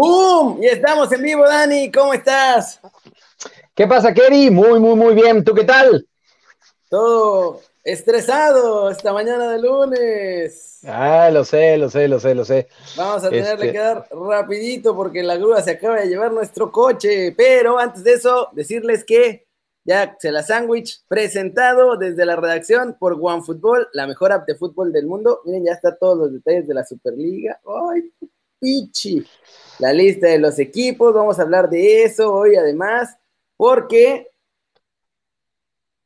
¡Bum! Y estamos en vivo, Dani. ¿Cómo estás? ¿Qué pasa, Kerry? Muy, muy, muy bien. ¿Tú qué tal? Todo estresado esta mañana de lunes. Ah, lo sé, lo sé, lo sé, lo sé. Vamos a tenerle este que dar rapidito porque la grúa se acaba de llevar nuestro coche. Pero antes de eso, decirles que ya se la sándwich presentado desde la redacción por OneFootball, la mejor app de fútbol del mundo. Miren, ya está todos los detalles de la Superliga. ¡Ay, pichi! la lista de los equipos, vamos a hablar de eso hoy además, porque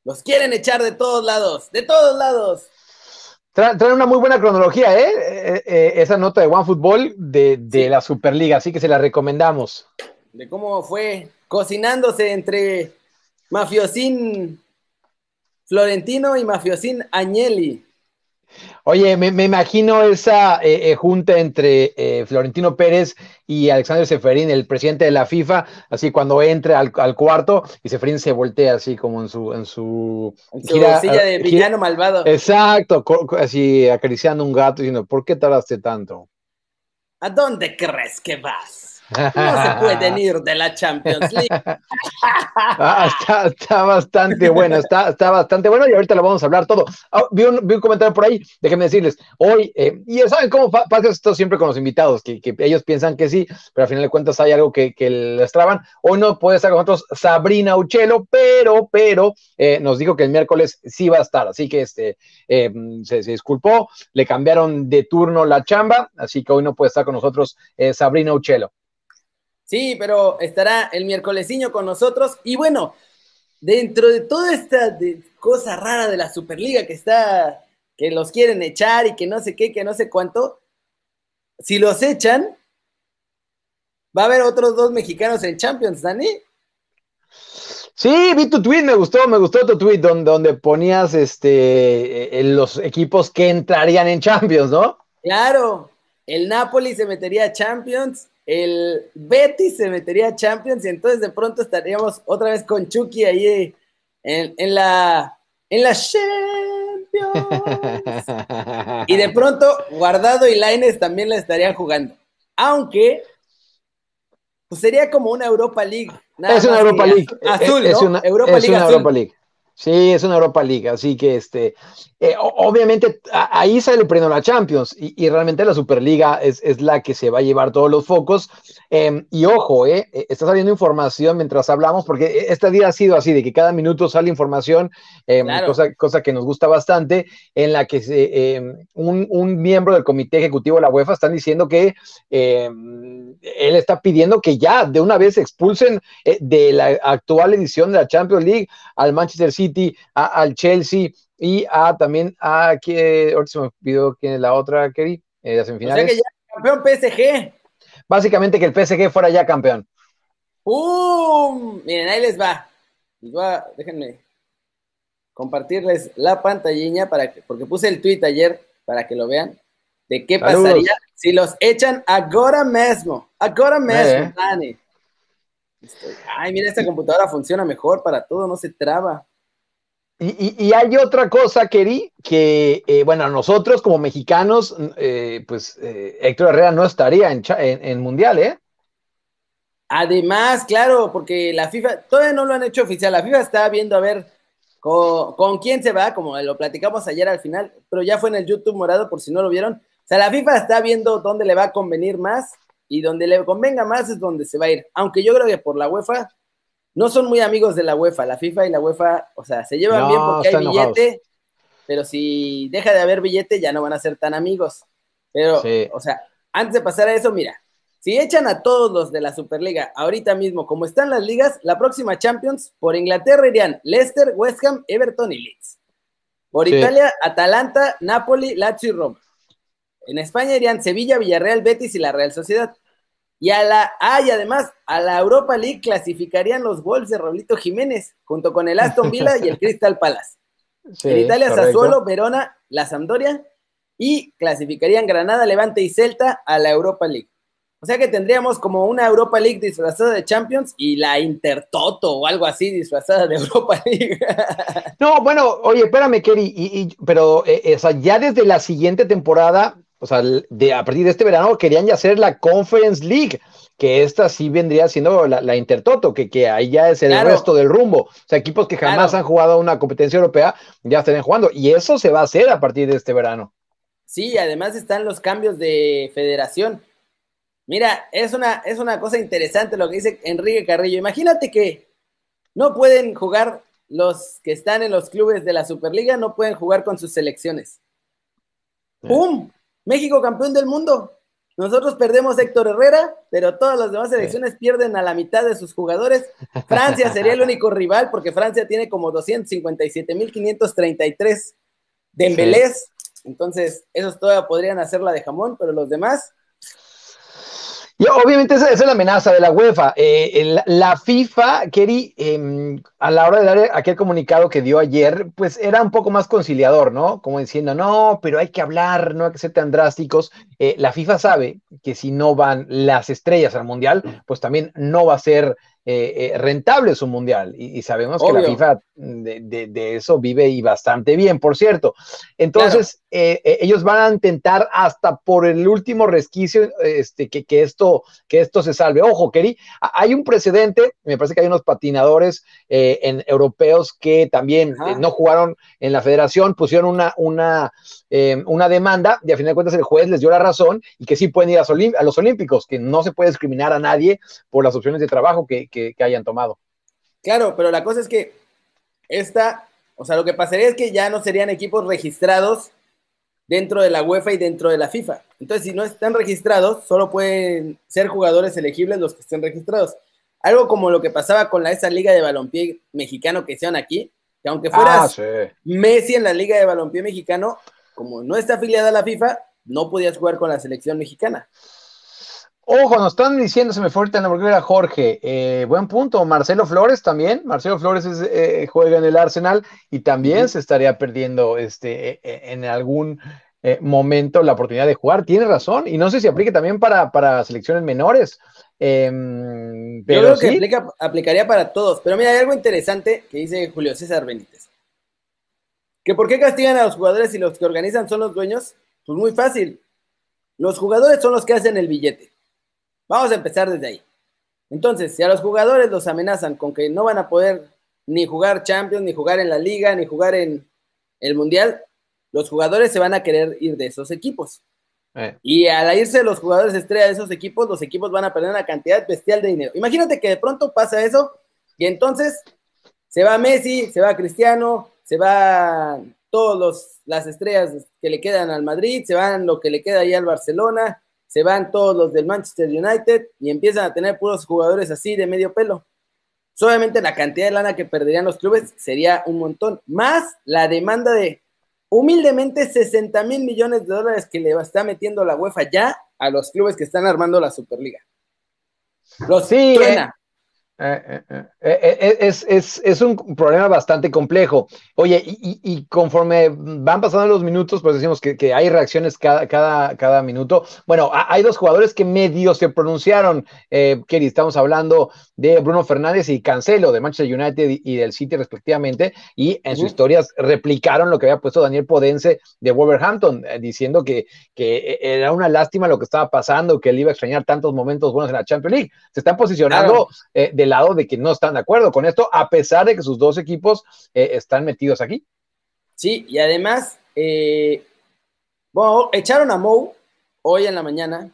los quieren echar de todos lados, de todos lados. Traen una muy buena cronología, ¿eh? eh, eh esa nota de OneFootball de, de la Superliga, así que se la recomendamos. De cómo fue cocinándose entre Mafiosín Florentino y Mafiosín Agnelli. Oye, me, imagino esa eh, eh, junta entre eh, Florentino Pérez y Alexander Seferín, el presidente de la FIFA, así cuando entre al, cuarto y Seferín se voltea así como en su... En su, silla de villano malvado. Exacto, así acariciando un gato diciendo, ¿por qué tardaste tanto? ¿A dónde crees que vas? No se pueden ir de la Champions League. Ah, está, bastante bueno, está, está bastante bueno y ahorita lo vamos a hablar todo. Ah, vi, un, comentario por ahí, déjenme decirles, hoy, eh, y saben cómo pasa esto siempre con los invitados, que, ellos piensan que sí, pero al final de cuentas hay algo que, que les traban. Hoy no puede estar con nosotros Sabrina Uchelo, pero, pero eh, nos dijo que el miércoles sí va a estar, así que este, eh, se, se, disculpó, le cambiaron de turno la chamba, así que hoy no puede estar con nosotros Sabrina Uchelo. Sí, pero estará el miércolesiño con nosotros. Y bueno, dentro de toda esta cosa rara de la Superliga que está, que los quieren echar y que no sé qué, que no sé cuánto, si los echan, va a haber otros dos mexicanos en Champions, Dani. Sí, vi tu tweet, me gustó, me gustó tu tweet donde, donde ponías este, los equipos que entrarían en Champions, ¿no? Claro, el Napoli se metería a Champions, el Betis se metería a Champions y entonces de pronto estaríamos otra vez con Chucky ahí en, la en la Champions. y de pronto Guardado y Laines también la estarían jugando. Aunque pues sería como una Europa League. es una Europa League. Azul, es, una, Europa League. Sí, es una Europa League, así que este, eh, obviamente ahí sale primero la Champions y, realmente la Superliga es, es, la que se va a llevar todos los focos. Em, y ojo, eh, eh, está saliendo información mientras hablamos, porque este día ha sido así, de que cada minuto sale información, em, cosa, cosa que nos gusta bastante, en la que em, un, un, miembro del comité ejecutivo de la UEFA están diciendo que él está pidiendo que ya de una vez expulsen de la actual edición de la Champions League al Manchester City, al Chelsea y a también a que ahorita se me olvidó quién es la otra, Kerry, eh, las semifinales. O sea que ya campeón PSG. Básicamente que el PSG fuera ya campeón. ¡Pum! Miren, ahí les va. déjenme compartirles la pantallina para que, porque puse el tweet ayer para que lo vean, de qué pasaría si los echan ahora mismo. Ahora mismo, eh. Dani. Ay, mira, esta computadora funciona mejor para todo, no se traba. Y, hay otra cosa, Keri, que, eh, bueno, nosotros como mexicanos, eh, pues eh, Héctor Herrera no estaría en, en, Mundial, ¿eh? Además, claro, porque la FIFA, todavía no lo han hecho oficial, la FIFA está viendo a ver con, quién se va, como lo platicamos ayer al final, pero ya fue en el YouTube morado por si no lo vieron. O sea, la FIFA está viendo dónde le va a convenir más y donde le convenga más es donde se va a ir. Aunque yo creo que por la UEFA no son muy amigos de la UEFA, la FIFA y la UEFA, o sea, se llevan bien porque hay billete, pero si deja de haber billete ya no van a ser tan amigos. Pero, o sea, antes de pasar a eso, mira, si echan a todos los de la Superliga ahorita mismo, como están las ligas, la próxima Champions por Inglaterra irían Leicester, West Ham, Everton y Leeds. Por Italia, Atalanta, Napoli, Lazio y Roma. En España irían Sevilla, Villarreal, Betis y la Real Sociedad. Y a la, ah, y además, a la Europa League clasificarían los Wolves de Roblito Jiménez, junto con el Aston Villa y el Crystal Palace. en Italia, Sassuolo, Verona, la Sampdoria, y clasificarían Granada, Levante y Celta a la Europa League. O sea que tendríamos como una Europa League disfrazada de Champions y la Intertoto o algo así disfrazada de Europa League. no, bueno, oye, espérame, Kerry, y, pero eh, ya desde la siguiente temporada, o sea, de, a partir de este verano querían ya hacer la Conference League, que esta sí vendría siendo la, Intertoto, que, que ahí ya es el resto del rumbo. O sea, equipos que jamás han jugado una competencia europea ya estarían jugando. Y eso se va a hacer a partir de este verano. Sí, además están los cambios de federación. Mira, es una, es una cosa interesante lo que dice Enrique Carrillo. Imagínate que no pueden jugar los que están en los clubes de la Superliga, no pueden jugar con sus selecciones. ¡Pum! México campeón del mundo. Nosotros perdemos Héctor Herrera, pero todas las demás selecciones pierden a la mitad de sus jugadores. Francia sería el único rival porque Francia tiene como 257.533 de embelés. Entonces, esos todavía podrían hacerla de jamón, pero los demás y obviamente esa, es la amenaza de la UEFA. Eh, la FIFA, Kerry, em, a la hora de dar aquel comunicado que dio ayer, pues era un poco más conciliador, ¿no? Como diciendo, no, pero hay que hablar, no hay que ser tan drásticos. Eh, la FIFA sabe que si no van las estrellas al Mundial, pues también no va a ser eh, eh, rentable su mundial. Y, sabemos que la FIFA de, eso vive y bastante bien, por cierto. Entonces, eh, ellos van a intentar hasta por el último resquicio este, que, esto, que esto se salve. Ojo, Keri, hay un precedente, me parece que hay unos patinadores en, europeos que también no jugaron en la federación, pusieron una, una, una demanda y a fin de cuentas el juez les dio la razón y que sí pueden ir a, a los Olímpicos, que no se puede discriminar a nadie por las opciones de trabajo que, que, hayan tomado. Claro, pero la cosa es que esta, o sea, lo que pasaría es que ya no serían equipos registrados dentro de la UEFA y dentro de la FIFA. Entonces, si no están registrados, solo pueden ser jugadores elegibles los que estén registrados. Algo como lo que pasaba con la, esa liga de balompié mexicano que hicieron aquí, que aunque fueras ah, Messi en la liga de balompié mexicano, como no está afiliada a la FIFA, no podías jugar con la selección mexicana. Ojo, nos están diciendo, se me fue ahorita el nombre, era Jorge. Eh, buen punto. Marcelo Flores también. Marcelo Flores eh, juega en el Arsenal y también se estaría perdiendo este, e, en algún eh, momento la oportunidad de jugar. Tiene razón. Y no sé si aplique también para, para selecciones menores. Em, pero Yo creo que aplicaría para todos. Pero mira, hay algo interesante que dice Julio César Benítez. ¿Que por qué castigan a los jugadores y los que organizan son los dueños? Pues muy fácil. Los jugadores son los que hacen el billete. Vamos a empezar desde ahí. Entonces, si a los jugadores los amenazan con que no van a poder ni jugar Champions, ni jugar en la liga, ni jugar en el Mundial, los jugadores se van a querer ir de esos equipos. Eh. Y al irse los jugadores estrella de esos equipos, los equipos van a perder una cantidad bestial de dinero. Imagínate que de pronto pasa eso y entonces se va Messi, se va Cristiano, se van todas las estrellas que le quedan al Madrid, se van lo que le queda ahí al Barcelona, se van todos los del Manchester United y empiezan a tener puros jugadores así de medio pelo. Solamente la cantidad de lana que perderían los clubes sería un montón, más la demanda de humildemente 60 mil millones de dólares que le está metiendo la UEFA ya a los clubes que están armando la Superliga. Los sí, eh, eh, eh, es, es, un problema bastante complejo. Oye, y, conforme van pasando los minutos, pues decimos que, hay reacciones cada, cada, cada, minuto. Bueno, hay dos jugadores que medio se pronunciaron, Kerry, estamos hablando de Bruno Fernández y Cancelo, de Manchester United y, del City respectivamente, y en sus historias replicaron lo que había puesto Daniel Podense de Wolverhampton, diciendo que, que era una lástima lo que estaba pasando, que él iba a extrañar tantos momentos buenos en la Champions League. Se están posicionando de lado de que no están de acuerdo con esto, a pesar de que sus dos equipos eh, están metidos aquí. Sí, y además, eh, bueno, echaron a Mou hoy en la mañana.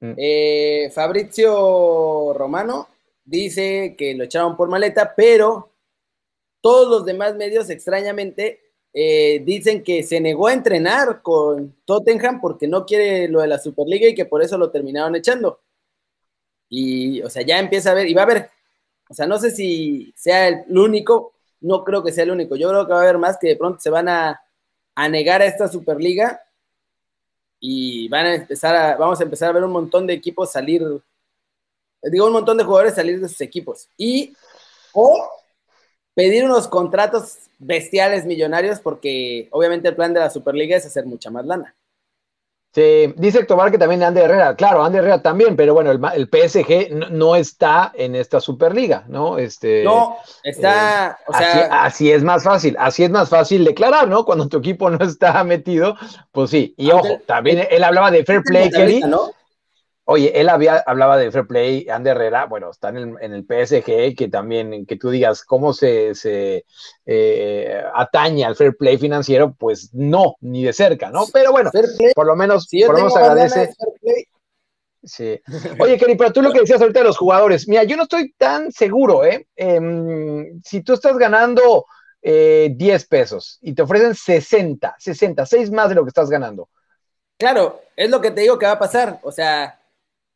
Mm. Eh, Fabrizio Romano dice que lo echaron por maleta, pero todos los demás medios extrañamente dicen que se negó a entrenar con Tottenham porque no quiere lo de la Superliga y que por eso lo terminaron echando. Y, o sea, ya empieza a ver, y va a haber, o sea, no sé si sea el, único, no creo que sea el único, yo creo que va a haber más que de pronto se van a, negar a esta Superliga y van a empezar a, vamos a empezar a ver un montón de equipos salir, digo, un montón de jugadores salir de sus equipos. Y, o pedir unos contratos bestiales millonarios, porque obviamente el plan de la Superliga es hacer mucha más lana. Sí, dice Tobar que también Ander Herrera, claro, Ander Herrera también, pero bueno, el, PSG no, está en esta Superliga, ¿no? Este, no, está, o sea, así, es más fácil, así es más fácil declarar, ¿no? Cuando tu equipo no está metido, pues sí, y ojo, también él hablaba de fair play, Kelly, ¿no? Oye, él había, hablaba de fair play, Ander Herrera, bueno, está en el, en el PSG, que también, que tú digas cómo se, se eh, atañe al fair play financiero, pues no, ni de cerca, ¿no? Pero bueno, por lo menos, por lo menos agradece. Sí. Oye, Kenny, pero tú lo que decías ahorita de los jugadores, mira, yo no estoy tan seguro, ¿eh? Em, si tú estás ganando eh, 10 pesos y te ofrecen 60, 60, 6 más de lo que estás ganando. Claro, es lo que te digo que va a pasar. O sea,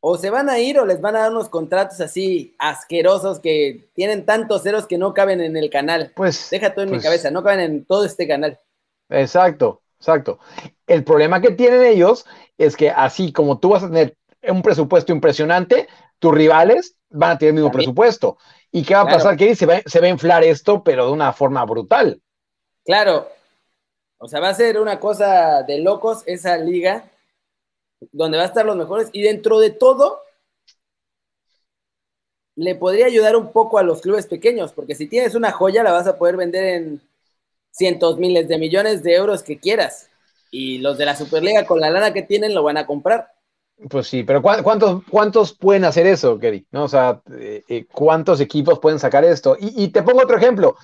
o se van a ir o les van a dar unos contratos así asquerosos que tienen tantos ceros que no caben en el canal. Pues deja todo en mi pues cabeza, no caben en todo este canal. Exacto, exacto. El problema que tienen ellos es que así como tú vas a tener un presupuesto impresionante, tus rivales van a tener el mismo presupuesto. ¿Y qué va a pasar? Que se va, se va a inflar esto, pero de una forma brutal. Claro. O sea, va a ser una cosa de locos esa liga donde va a estar los mejores y dentro de todo le podría ayudar un poco a los clubes pequeños, porque si tienes una joya la vas a poder vender en cientos, miles de millones de euros que quieras. Y los de la Superliga con la lana que tienen lo van a comprar. Pues sí, pero ¿cuántos, cuántos pueden hacer eso, Kerry? ¿No? O sea, eh, eh, ¿cuántos equipos pueden sacar esto? Y, y, te pongo otro ejemplo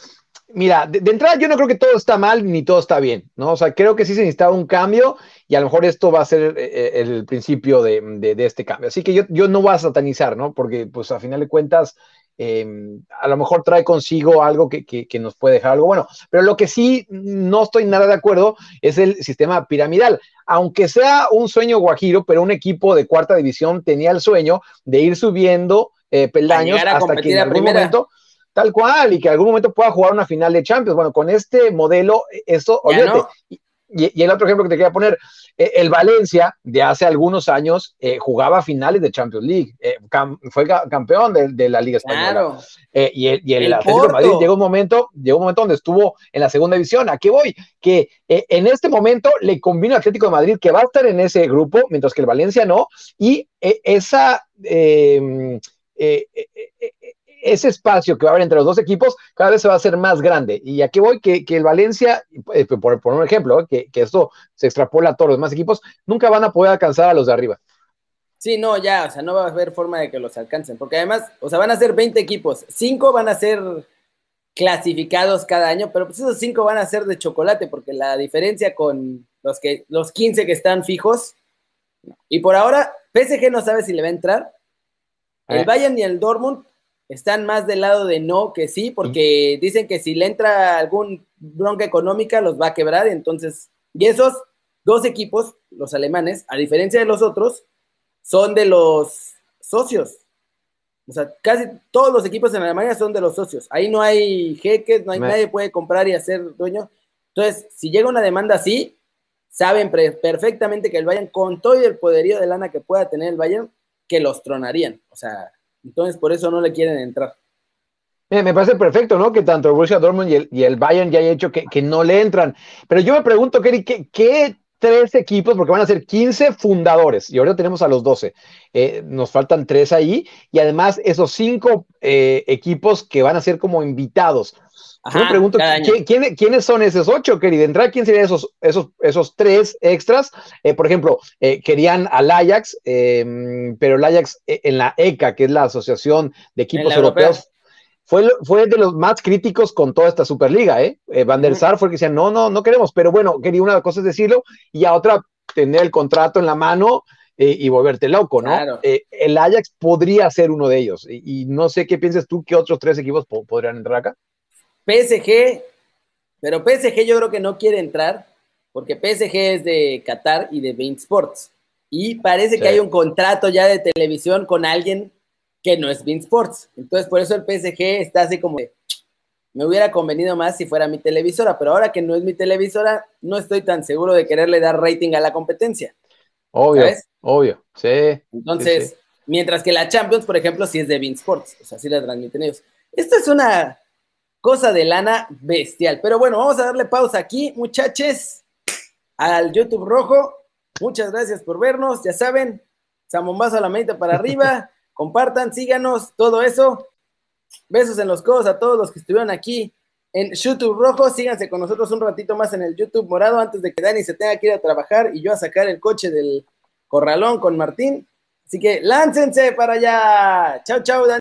mira, de, entrada yo no creo que todo está mal ni todo está bien, ¿no? O sea, creo que sí se necesita un cambio y a lo mejor esto va a ser eh, eh, el principio de, este cambio. Así que yo, yo, no voy a satanizar, ¿no? Porque pues a final de cuentas em, a lo mejor trae consigo algo que, que, nos puede dejar algo bueno. Pero lo que sí no estoy nada de acuerdo es el sistema piramidal. Aunque sea un sueño guajiro, pero un equipo de cuarta división tenía el sueño de ir subiendo eh, peldaños hasta que en algún momento tal cual, y que en algún momento pueda jugar una final de Champions. Bueno, con este modelo, esto, olvídate. Y, el otro ejemplo que te quería poner, eh, el Valencia de hace algunos años eh, jugaba finales de Champions League, eh, fue campeón de, la Liga Española. Claro. y el, y el, Atlético de Madrid llegó un momento, llegó un momento donde estuvo en la segunda división. ¿A qué voy? Que en este momento le convino al Atlético de Madrid que va a estar en ese grupo, mientras que el Valencia no, y esa ese espacio que va a haber entre los dos equipos cada vez se va a hacer más grande. Y aquí voy que, el Valencia, eh, por, un ejemplo, que, esto se extrapola a todos los demás equipos, nunca van a poder alcanzar a los de arriba. Sí, no, ya, o sea, no va a haber forma de que los alcancen, porque además, o sea, van a ser 20 equipos, 5 van a ser clasificados cada año, pero pues esos 5 van a ser de chocolate, porque la diferencia con los, que, los 15 que están fijos, y por ahora, PSG no sabe si le va a entrar, el eh. Bayern y el Dortmund están más del lado de no que sí, porque dicen que si le entra algún bronca económica los va a quebrar, entonces, y esos dos equipos, los alemanes, a diferencia de los otros, son de los socios. O sea, casi todos los equipos en Alemania son de los socios. Ahí no hay jeques, no hay nadie puede comprar y hacer dueño. Entonces, si llega una demanda así, saben perfectamente que el Bayern, con todo el poderío de lana que pueda tener el Bayern, que los tronarían. O sea, entonces, por eso no le quieren entrar. me parece perfecto, ¿no? Que tanto el Borussia Dortmund y el, Bayern ya haya hecho que, no le entran. Pero yo me pregunto, Kerry, ¿qué, tres equipos? Porque van a ser 15 fundadores y ahora tenemos a los 12. Eh, nos faltan tres ahí y además esos cinco eh, equipos que van a ser como invitados. Yo me pregunto, ¿quiénes son esos ocho, querida? ¿Entrar quién serían esos, esos, esos tres extras? Eh, por ejemplo, eh, querían al Ajax, pero el Ajax en la ECA, que es la Asociación de Equipos Europeos, fue, fue de los más críticos con toda esta Superliga, ¿eh? Van der Sar fue el que decía, no, no, no queremos, pero bueno, quería una cosa es decirlo y a otra tener el contrato en la mano y volverte loco, ¿no? el Ajax podría ser uno de ellos y, no sé qué piensas tú, ¿qué otros tres equipos podrían entrar acá? PSG, pero PSG yo creo que no quiere entrar porque PSG es de Qatar y de Bein Sports. Y parece que hay un contrato ya de televisión con alguien que no es Bein Sports. Entonces, por eso el PSG está así como me hubiera convenido más si fuera mi televisora, pero ahora que no es mi televisora, no estoy tan seguro de quererle dar rating a la competencia. Obvio, obvio, sí. Entonces, mientras que la Champions, por ejemplo, sí es de Bean Sports, o sea, sí la transmiten ellos. Esto es una cosa de lana bestial. Pero bueno, vamos a darle pausa aquí, muchachos, al YouTube rojo. Muchas gracias por vernos. Ya saben, Samombazo a la medita para arriba. Compartan, síganos, todo eso. Besos en los codos a todos los que estuvieron aquí en YouTube Rojo. Síganse con nosotros un ratito más en el YouTube Morado antes de que Dani se tenga que ir a trabajar y yo a sacar el coche del corralón con Martín. Así que láncense para allá. Chao, chao, Dani.